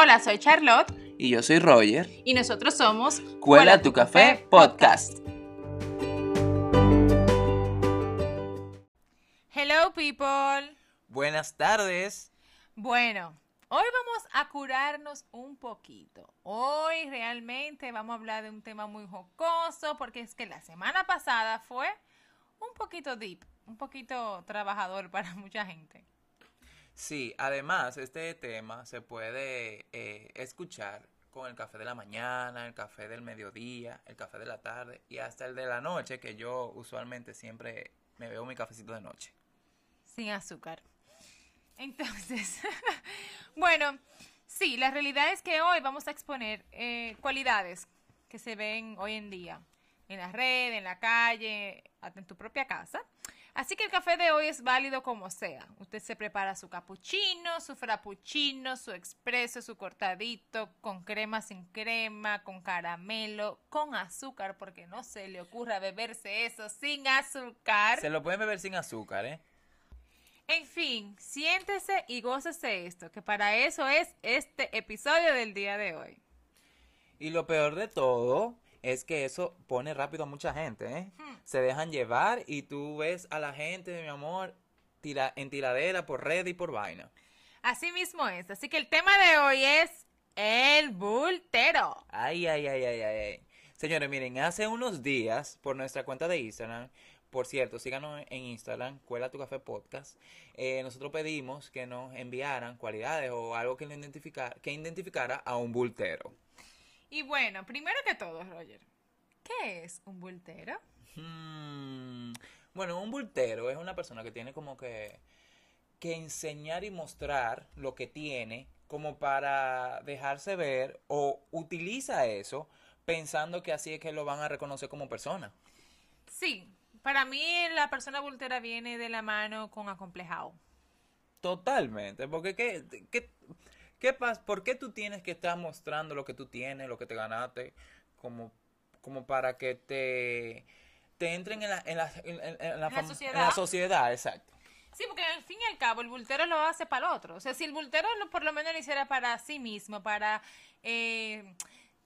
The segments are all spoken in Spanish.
Hola, soy Charlotte. Y yo soy Roger. Y nosotros somos Cuela tu Café Podcast. Hello, people. Buenas tardes. Bueno, hoy vamos a curarnos un poquito. Hoy realmente vamos a hablar de un tema muy jocoso porque es que la semana pasada fue un poquito deep, un poquito trabajador para mucha gente. Sí, además este tema se puede eh, escuchar con el café de la mañana, el café del mediodía, el café de la tarde y hasta el de la noche, que yo usualmente siempre me veo mi cafecito de noche. Sin azúcar. Entonces, bueno, sí, la realidad es que hoy vamos a exponer eh, cualidades que se ven hoy en día en la red, en la calle, hasta en tu propia casa. Así que el café de hoy es válido como sea. Usted se prepara su cappuccino, su frappuccino, su expreso, su cortadito, con crema sin crema, con caramelo, con azúcar, porque no se le ocurra beberse eso sin azúcar. Se lo pueden beber sin azúcar, ¿eh? En fin, siéntese y gócese esto, que para eso es este episodio del día de hoy. Y lo peor de todo es que eso pone rápido a mucha gente, ¿eh? Hmm. Se dejan llevar y tú ves a la gente, mi amor, tira, en tiradera por red y por vaina. Así mismo es. Así que el tema de hoy es el bultero. Ay, ay, ay, ay, ay. Señores, miren, hace unos días por nuestra cuenta de Instagram, por cierto, síganos en Instagram, Cuela tu Café Podcast. Eh, nosotros pedimos que nos enviaran cualidades o algo que, identificara, que identificara a un bultero. Y bueno, primero que todo, Roger, ¿qué es un bultero? Hmm, bueno, un bultero es una persona que tiene como que, que enseñar y mostrar lo que tiene como para dejarse ver o utiliza eso pensando que así es que lo van a reconocer como persona. Sí, para mí la persona bultera viene de la mano con acomplejado. Totalmente, porque ¿qué, qué, ¿Qué pasa? ¿Por qué tú tienes que estar mostrando lo que tú tienes, lo que te ganaste, como, como para que te, te entren en la, en la, en, la, sociedad? en la sociedad, exacto. Sí, porque al fin y al cabo el bultero lo hace para el otro. O sea, si el bultero por lo menos lo hiciera para sí mismo, para, eh,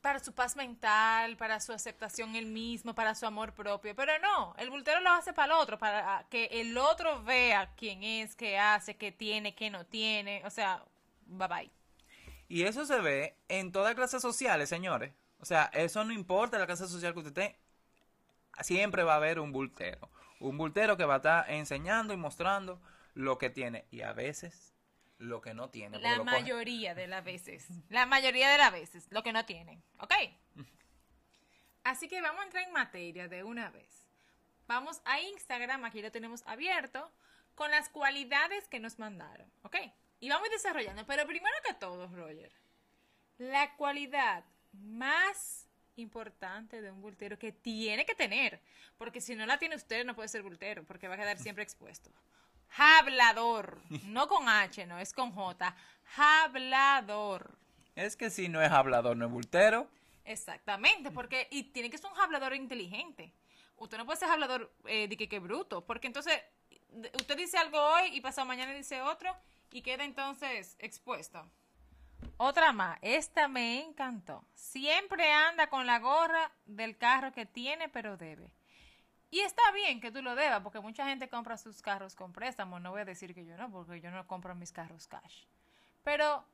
para su paz mental, para su aceptación él mismo, para su amor propio. Pero no, el bultero lo hace para el otro, para que el otro vea quién es, qué hace, qué tiene, qué no tiene. O sea, bye bye. Y eso se ve en todas clases sociales, señores. O sea, eso no importa la clase social que usted esté. Siempre va a haber un bultero. Un bultero que va a estar enseñando y mostrando lo que tiene. Y a veces lo que no tiene. La mayoría de las veces. La mayoría de las veces. Lo que no tiene. ¿Ok? Así que vamos a entrar en materia de una vez. Vamos a Instagram, aquí lo tenemos abierto, con las cualidades que nos mandaron. ¿Ok? Y vamos desarrollando. Pero primero que todo, Roger, la cualidad más importante de un bultero que tiene que tener, porque si no la tiene usted no puede ser bultero, porque va a quedar siempre expuesto. Hablador, no con H, no, es con J. Hablador. Es que si no es hablador, no es bultero. Exactamente, porque y tiene que ser un hablador inteligente. Usted no puede ser hablador eh, de que, que bruto, porque entonces usted dice algo hoy y pasado mañana dice otro y queda entonces expuesto. Otra más, esta me encantó. Siempre anda con la gorra del carro que tiene pero debe. Y está bien que tú lo debas, porque mucha gente compra sus carros con préstamos. No voy a decir que yo no, porque yo no compro mis carros cash. Pero,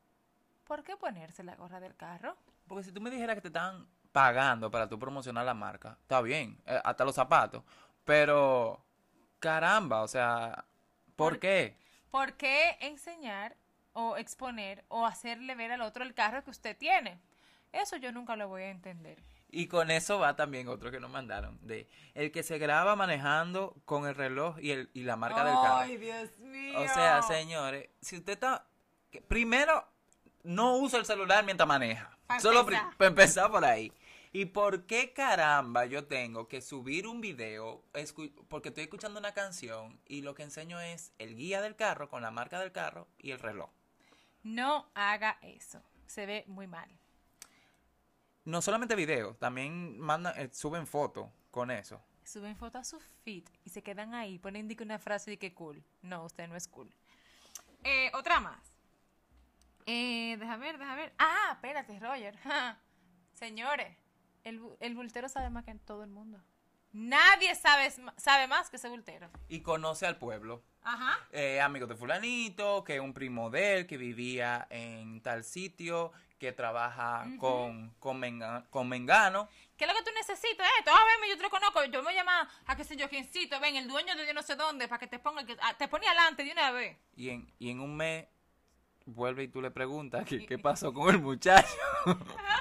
¿por qué ponerse la gorra del carro? Porque si tú me dijeras que te están pagando para tú promocionar la marca, está bien, eh, hasta los zapatos. Pero, caramba, o sea, ¿por qué? ¿Por qué enseñar o exponer o hacerle ver al otro el carro que usted tiene? Eso yo nunca lo voy a entender. Y con eso va también otro que nos mandaron, de el que se graba manejando con el reloj y, el, y la marca del carro. ¡Ay, Dios mío! O sea, señores, si usted está... Primero, no usa el celular mientras maneja. Solo para empezar por ahí. ¿Y por qué caramba yo tengo que subir un video porque estoy escuchando una canción y lo que enseño es el guía del carro con la marca del carro y el reloj? No haga eso. Se ve muy mal. No solamente video, también mandan, eh, suben fotos con eso. Suben fotos a su feed y se quedan ahí. Ponen una frase de que cool. No, usted no es cool. Eh, otra más. Eh, deja ver, deja ver. Ah, espérate, Roger. Señores, el, el bultero sabe más que en todo el mundo. Nadie sabe, sabe más que ese bultero. Y conoce al pueblo. Ajá. Eh, amigo de fulanito, que es un primo de él, que vivía en tal sitio, que trabaja con, con, Mengano. ¿Qué es lo que tú necesitas? Esto, ah, ven, yo te lo conozco, yo me llamo a qué sé yo quiéncito, ven, el dueño de yo no sé dónde, para que te ponga, que, ah, te pone adelante de una vez. Y en, y en un mes vuelve y tú le preguntas qué, qué pasó con el muchacho.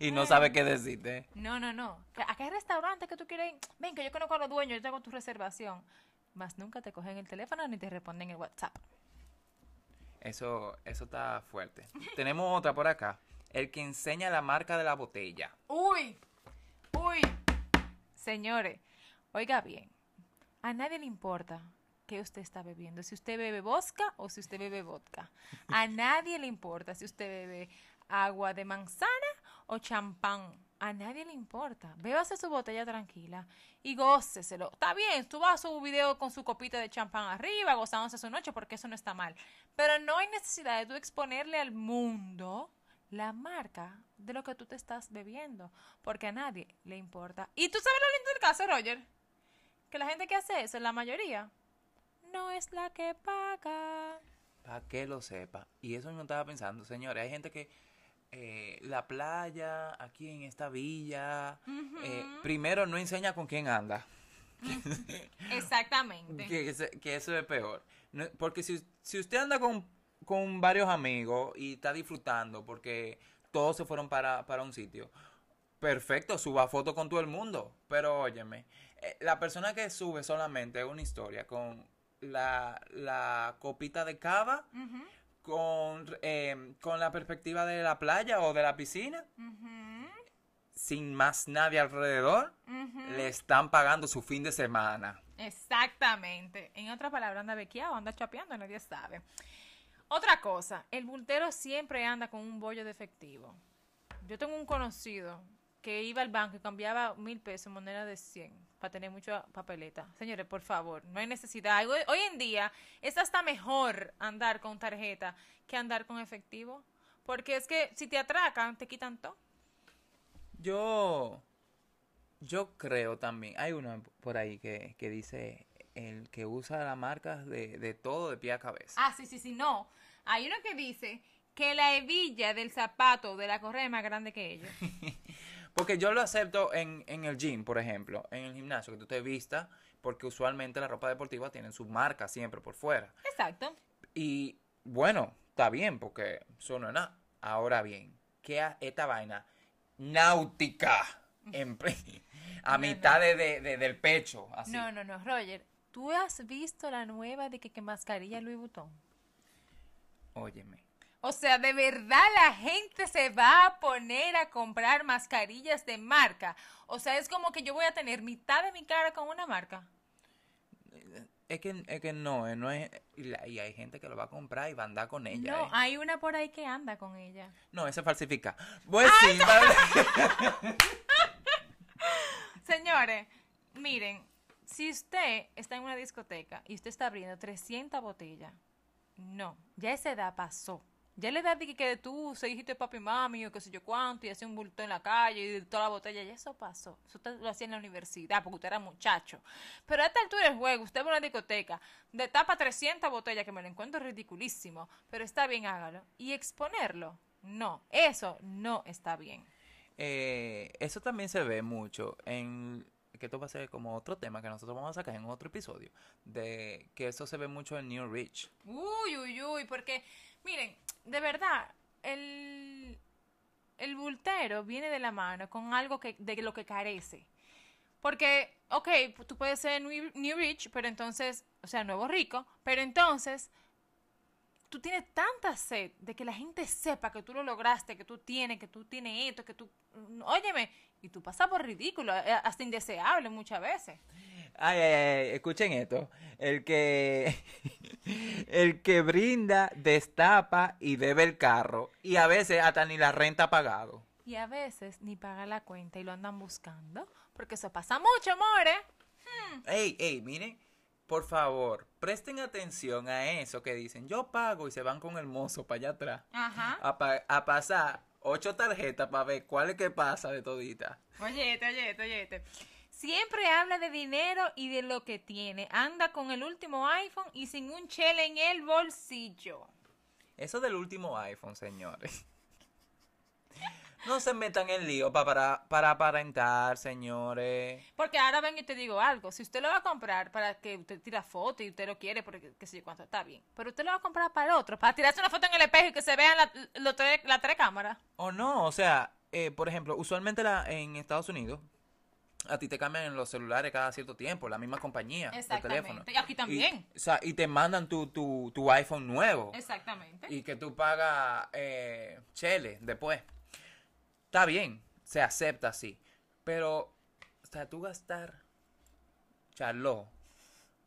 y no sabe qué decirte. No, no, no. ¿A qué restaurante que tú quieres ir? Ven, que yo conozco a los dueños, yo tengo tu reservación. Más nunca te cogen el teléfono ni te responden el WhatsApp. Eso, eso está fuerte. Tenemos otra por acá. El que enseña la marca de la botella. Uy, uy. Señores, oiga bien. A nadie le importa qué usted está bebiendo. Si usted bebe vodka o si usted bebe vodka. A nadie le importa si usted bebe agua de manzana o champán. A nadie le importa. Bébase su botella tranquila y góceselo. Está bien, tú vas a su video con su copita de champán arriba, gozándose su noche, porque eso no está mal. Pero no hay necesidad de tú exponerle al mundo la marca de lo que tú te estás bebiendo, porque a nadie le importa. Y tú sabes lo lindo del caso, Roger, que la gente que hace eso, la mayoría, no es la que paga. Para que lo sepa. Y eso no estaba pensando, señores. Hay gente que eh, la playa, aquí en esta villa, eh, primero no enseña con quién anda. Exactamente. que, eso es peor. porque si, si usted anda con, con, varios amigos y está disfrutando porque todos se fueron para, para un sitio, perfecto, suba foto con todo el mundo. Pero óyeme, eh, la persona que sube solamente una historia con la, la copita de cava, con, eh, con la perspectiva de la playa o de la piscina, sin más nadie alrededor, le están pagando su fin de semana. Exactamente. En otras palabras, anda bequeado, anda chapeando, nadie sabe. Otra cosa, el bultero siempre anda con un bollo de efectivo. Yo tengo un conocido que iba al banco y cambiaba mil pesos en moneda de 100 para tener mucha papeleta. Señores, por favor, no hay necesidad. Hoy, en día es hasta mejor andar con tarjeta que andar con efectivo. Porque es que si te atracan, te quitan todo. Yo, yo creo también, hay uno por ahí que, que dice el que usa las marcas de, de todo de pie a cabeza. Ah, sí, sí, sí, no. Hay uno que dice que la hebilla del zapato de la correa es más grande que ellos. Porque yo lo acepto en, en el gym, por ejemplo, en el gimnasio, que tú te vistas, porque usualmente la ropa deportiva tiene su marca siempre por fuera. Exacto. Y bueno, está bien, porque eso no es nada. Ahora bien, ¿qué es esta vaina? Náutica. a mitad de, de, del pecho. Así. No, no, no, Roger. ¿Tú has visto la nueva de que, que mascarilla Louis Vuitton? Óyeme. O sea, de verdad la gente se va a poner a comprar mascarillas de marca. O sea, es como que yo voy a tener mitad de mi cara con una marca. Es que, es que no, eh, no es, y hay gente que lo va a comprar y va a andar con ella. No, eh. hay una por ahí que anda con ella. No, esa falsifica. Pues sí, Señores, miren, si usted está en una discoteca y usted está abriendo 300 botellas, no, ya esa edad pasó. Ya le da de que tú se dijiste papi mami o qué sé yo cuánto y hacía un bulto en la calle y toda la botella, ya eso pasó. Eso lo hacía en la universidad porque usted era muchacho. Pero a esta altura del juego, usted va a una discoteca, de tapa 300 botellas, que me lo encuentro ridiculísimo, pero está bien, hágalo. Y exponerlo, no, eso no está bien. Eh, eso también se ve mucho en que esto va a ser como otro tema que nosotros vamos a sacar en otro episodio, de que eso se ve mucho en New Rich. Uy, uy, uy, porque Miren, de verdad, el, el bultero viene de la mano con algo que, de lo que carece. Porque, ok, tú puedes ser new, rich, pero entonces, o sea, nuevo rico, pero entonces tú tienes tanta sed de que la gente sepa que tú lo lograste, que tú tienes, que tú tienes esto, que tú... Óyeme, y tú pasas por ridículo, eh, hasta indeseable muchas veces. Ay, ay, ay, escuchen esto. El que el que brinda, destapa y bebe el carro y a veces hasta ni la renta ha pagado. Y a veces ni paga la cuenta y lo andan buscando, porque eso pasa mucho, more. Hmm. Ey, ey, miren, por favor, presten atención a eso que dicen, yo pago y se van con el mozo para allá atrás. Ajá. A, a pasar ocho tarjetas para ver cuál es que pasa de todita. Oye, oye, oye. Siempre habla de dinero y de lo que tiene. Anda con el último iPhone y sin un chele en el bolsillo. Eso del último iPhone, señores. No se metan en lío para, para aparentar, señores. Porque ahora ven y te digo algo. Si usted lo va a comprar para que usted tira foto y usted lo quiere, porque qué sé yo cuánto, está bien. Pero usted lo va a comprar para otro, para tirarse una foto en el espejo y que se vean las la, la, tres cámaras. O no, o sea, eh, por ejemplo, usualmente la, en Estados Unidos, a ti te cambian los celulares cada cierto tiempo, la misma compañía de teléfono. Y aquí también. Y, o sea, y te mandan tu, tu, tu, iPhone nuevo. Exactamente. Y que tú pagas eh, chele después. Está bien, se acepta así. Pero, o sea, tú gastar, Charlo,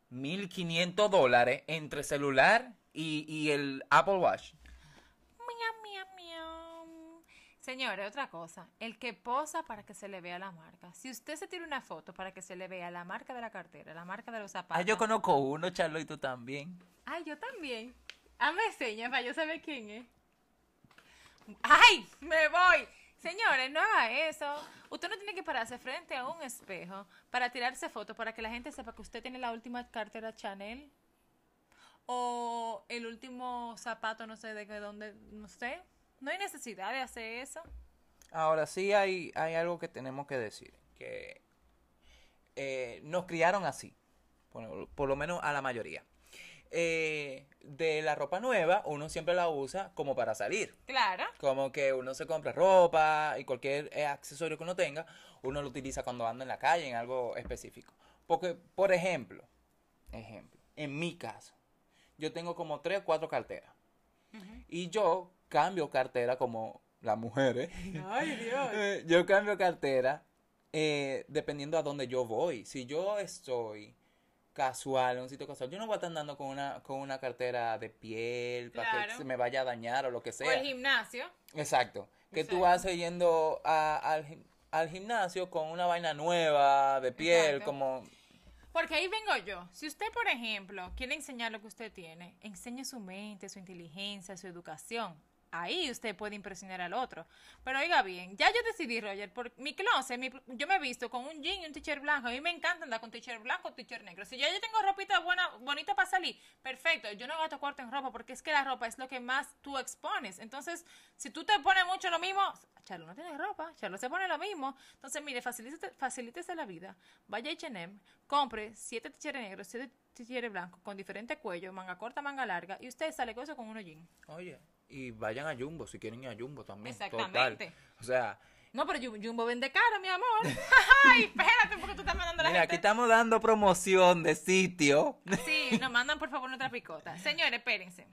1500 dólares entre celular y, y el Apple Watch. Señores, otra cosa, el que posa para que se le vea la marca. Si usted se tira una foto para que se le vea la marca de la cartera, la marca de los zapatos. Ay, yo conozco uno, Charlo, y tú también. Ay, yo también. Hazme señas para yo saber quién es. ¡Ay! ¡Me voy! Señores, no haga eso. Usted no tiene que pararse frente a un espejo para tirarse fotos para que la gente sepa que usted tiene la última cartera Chanel o el último zapato, no sé de qué, dónde, no sé. No hay necesidad de hacer eso. Ahora sí hay, hay algo que tenemos que decir, que eh, nos criaron así, por lo menos a la mayoría. Eh, de la ropa nueva, uno siempre la usa como para salir. Claro. Como que uno se compra ropa y cualquier eh, accesorio que uno tenga, uno lo utiliza cuando anda en la calle, en algo específico. Porque, por ejemplo, ejemplo, en mi caso, yo tengo como tres o cuatro carteras. Y yo cambio cartera como las mujeres. Ay, Dios. Eh, yo cambio cartera dependiendo a dónde yo voy. Si yo estoy casual, en un sitio casual. Yo no voy a estar andando con una, con una cartera de piel para que se me vaya a dañar o lo que sea. O el gimnasio. Exacto. Que tú vas yendo al, al, gimnasio con una vaina nueva de piel, como... Porque ahí vengo yo. Si usted, por ejemplo, quiere enseñar lo que usted tiene, enseñe su mente, su inteligencia, su educación ahí usted puede impresionar al otro. Pero oiga bien, ya yo decidí, Roger, por mi closet, yo me he visto con un jean y un t-shirt blanco. A mí me encanta andar con t-shirt blanco o t-shirt negro. Si ya yo tengo ropita buena, bonita para salir, perfecto. Yo no gasto cuarto en ropa porque es que la ropa es lo que más tú expones. Entonces, si tú te pones mucho lo mismo, Charlo no tiene ropa, Charlo se pone lo mismo. Entonces, mire, facilítese, la vida. Vaya a H&M, compre siete t-shirts negros, siete t-shirts blancos con diferente cuello, manga corta, manga larga, y usted sale con eso con unos jeans. Oye, y vayan a Jumbo si quieren ir a Jumbo también. Exactamente. O sea. No, pero Jumbo vende caro, mi amor. Ay, espérate, porque tú estás mandando a la Mira, aquí estamos dando promoción de sitio. Sí, nos mandan por favor nuestra picota. Señores, espérense.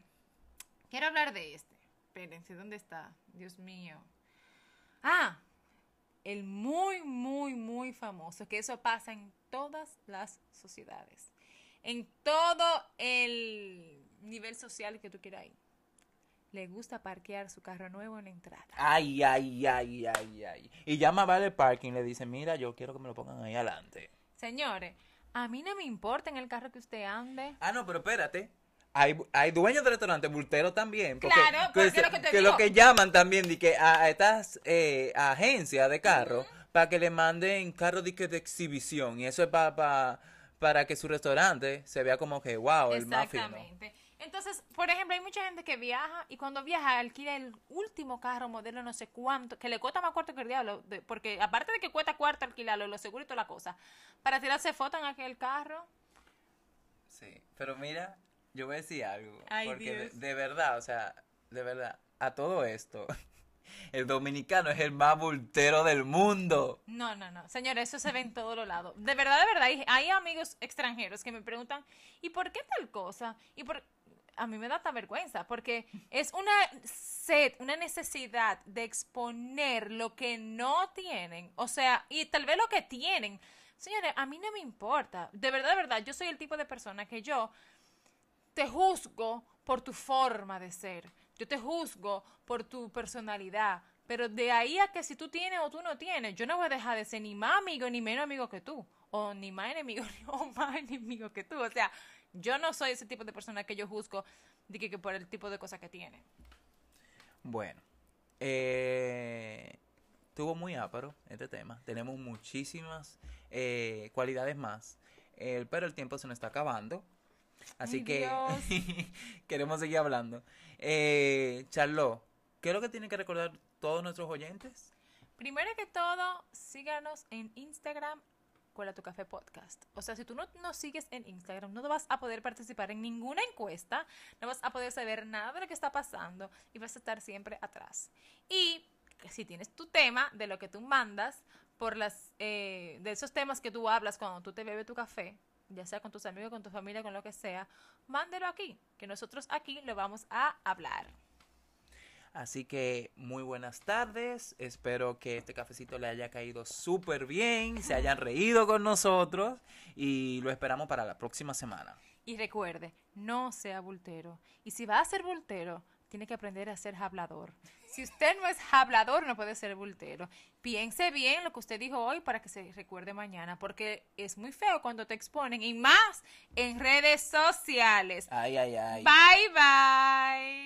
Quiero hablar de este. Espérense, ¿dónde está? Dios mío. Ah, el muy, muy, muy famoso, que eso pasa en todas las sociedades. En todo el nivel social que tú quieras ir le gusta parquear su carro nuevo en la entrada. Ay, ay, ay, ay, ay. Y llama a Vale Parking y le dice, mira, yo quiero que me lo pongan ahí adelante. Señores, a mí no me importa en el carro que usted ande. Ah, no, pero espérate. Hay, hay dueños de restaurantes, bulteros también. claro, porque que, lo que te que lo que llaman también de que a, estas eh, agencias de carro para que le manden carro de, de exhibición. Y eso es para para que su restaurante se vea como que, wow, el más fino. Exactamente. Entonces, por ejemplo, hay mucha gente que viaja y cuando viaja alquila el último carro modelo no sé cuánto, que le cuesta más cuarto que el diablo, porque aparte de que cuesta cuarto alquilarlo, lo seguro y toda la cosa, para tirarse fotos en aquel carro. Sí, pero mira, yo voy a decir algo, Ay, porque de, verdad, o sea, de verdad, a todo esto, el dominicano es el más bultero del mundo. No, no, no. Señores, eso se ve en todos los lados. De verdad, de verdad, hay, hay, amigos extranjeros que me preguntan, ¿y por qué tal cosa? ¿Y por a mí me da esta vergüenza porque es una sed, una necesidad de exponer lo que no tienen, o sea, y tal vez lo que tienen. Señores, a mí no me importa. De verdad, de verdad, yo soy el tipo de persona que yo te juzgo por tu forma de ser. Yo te juzgo por tu personalidad. Pero de ahí a que si tú tienes o tú no tienes, yo no voy a dejar de ser ni más amigo ni menos amigo que tú. o ni más enemigo o más enemigo que tú. O sea, yo no soy ese tipo de persona que yo juzgo de que, por el tipo de cosas que tiene. Bueno, eh, estuvo muy áparo este tema. Tenemos muchísimas eh, cualidades más, pero el tiempo se nos está acabando. Así que queremos seguir hablando. Eh, Charlo, ¿qué es lo que tienen que recordar todos nuestros oyentes? Primero que todo, síganos en Instagram, Cuela tu Café Podcast. O sea, si tú no nos sigues en Instagram, no vas a poder participar en ninguna encuesta, no vas a poder saber nada de lo que está pasando y vas a estar siempre atrás. Y si tienes tu tema de lo que tú mandas, por las eh, de esos temas que tú hablas cuando tú te bebes tu café, ya sea con tus amigos, con tu familia, con lo que sea, mándelo aquí, que nosotros aquí lo vamos a hablar. Así que muy buenas tardes, espero que este cafecito le haya caído súper bien, se hayan reído con nosotros y lo esperamos para la próxima semana. Y recuerde, no sea bultero. Y si va a ser bultero, tiene que aprender a ser hablador. Si usted no es hablador, no puede ser bultero. Piense bien lo que usted dijo hoy para que se recuerde mañana, porque es muy feo cuando te exponen y más en redes sociales. Ay, ay, ay. Bye, bye.